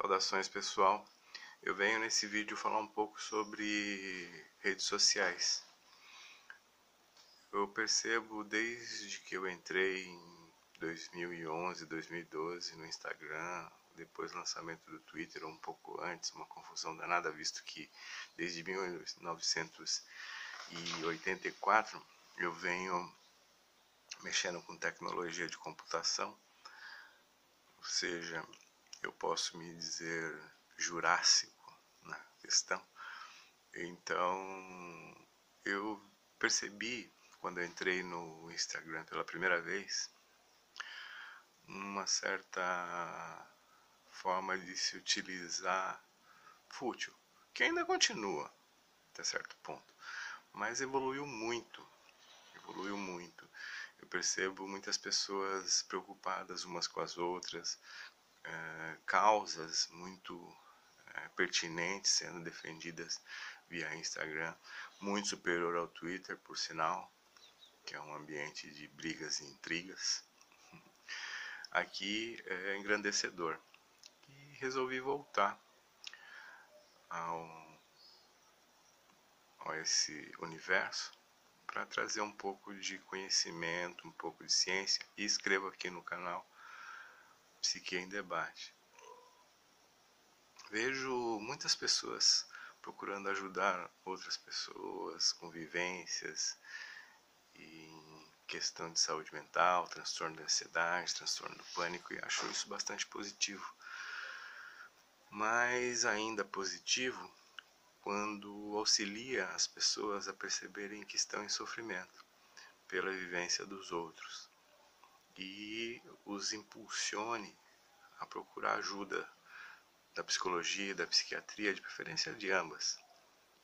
Saudações pessoal, eu venho nesse vídeo falar um pouco sobre redes sociais. Eu percebo desde que eu entrei em 2011, 2012 no Instagram, depois do lançamento do Twitter, ou um pouco antes, uma confusão danada, visto que desde 1984 eu venho mexendo com tecnologia de computação, ou seja, eu posso me dizer jurássico na questão. Então, eu percebi quando eu entrei no Instagram pela primeira vez uma certa forma de se utilizar fútil, que ainda continua até certo ponto, mas evoluiu muito, evoluiu muito. Eu percebo muitas pessoas preocupadas umas com as outras, é, causas muito é, pertinentes sendo defendidas via Instagram, muito superior ao Twitter, por sinal, que é um ambiente de brigas e intrigas. Aqui é engrandecedor. E resolvi voltar ao, esse universo para trazer um pouco de conhecimento, um pouco de ciência e escrevo aqui no canal Psique em Debate. Vejo muitas pessoas procurando ajudar outras pessoas com vivências em questão de saúde mental, transtorno de ansiedade, transtorno do pânico e acho isso bastante positivo. Mas ainda positivo quando auxilia as pessoas a perceberem que estão em sofrimento pela vivência dos outros e os impulsione a procurar ajuda da psicologia, da psiquiatria, de preferência de ambas,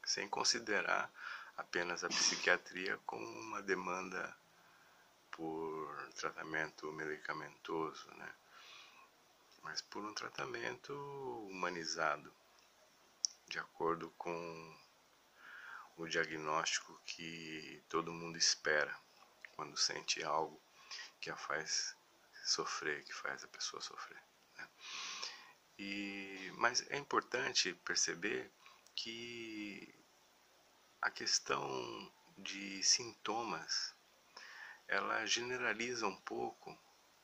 sem considerar apenas a psiquiatria como uma demanda por tratamento medicamentoso, né? mas por um tratamento humanizado, de acordo com o diagnóstico que todo mundo espera quando sente algo que a faz sofrer, que faz a pessoa sofrer. Né? E, mas é importante perceber que a questão de sintomas ela generaliza um pouco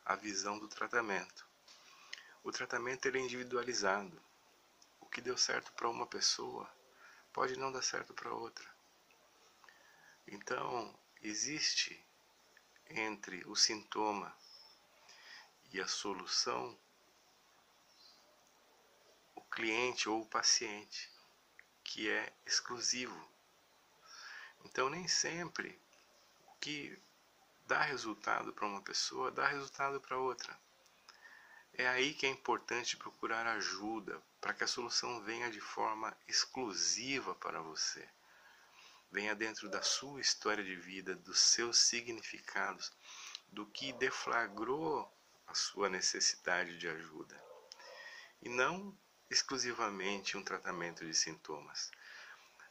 a visão do tratamento. O tratamento é individualizado. O que deu certo para uma pessoa pode não dar certo para outra. Então, existe entre o sintoma e a solução o cliente ou o paciente, que é exclusivo. Então, nem sempre o que dá resultado para uma pessoa dá resultado para outra. É aí que é importante procurar ajuda para que a solução venha de forma exclusiva para você venha dentro da sua história de vida, dos seus significados, do que deflagrou a sua necessidade de ajuda. E não exclusivamente um tratamento de sintomas.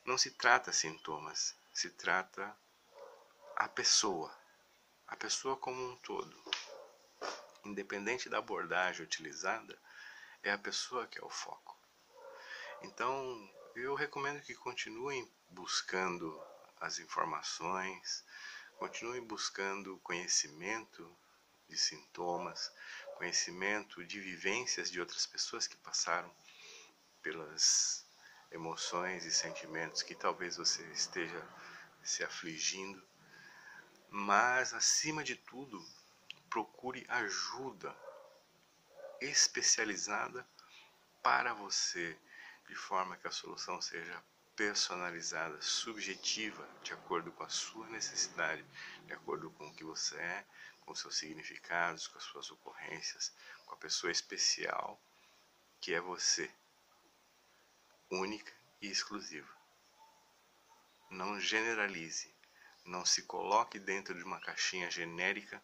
Não se trata sintomas, se trata a pessoa, a pessoa como um todo. Independente da abordagem utilizada, é a pessoa que é o foco. Então, eu recomendo que continuem buscando as informações, continuem buscando conhecimento de sintomas, conhecimento de vivências de outras pessoas que passaram pelas emoções e sentimentos que talvez você esteja se afligindo, mas acima de tudo, procure ajuda especializada para você, de forma que a solução seja personalizada, subjetiva, de acordo com a sua necessidade, de acordo com o que você é, com seus significados, com as suas ocorrências, com a pessoa especial que é você, única e exclusiva. Não generalize, não se coloque dentro de uma caixinha genérica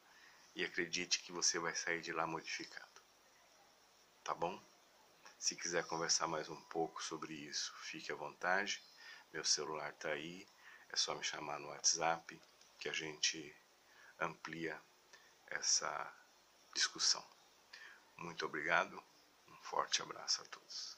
e acredite que você vai sair de lá modificado. Tá bom? Se quiser conversar mais um pouco sobre isso, fique à vontade. Meu celular está aí, é só me chamar no WhatsApp que a gente amplia essa discussão. Muito obrigado, um Forte abraço a todos.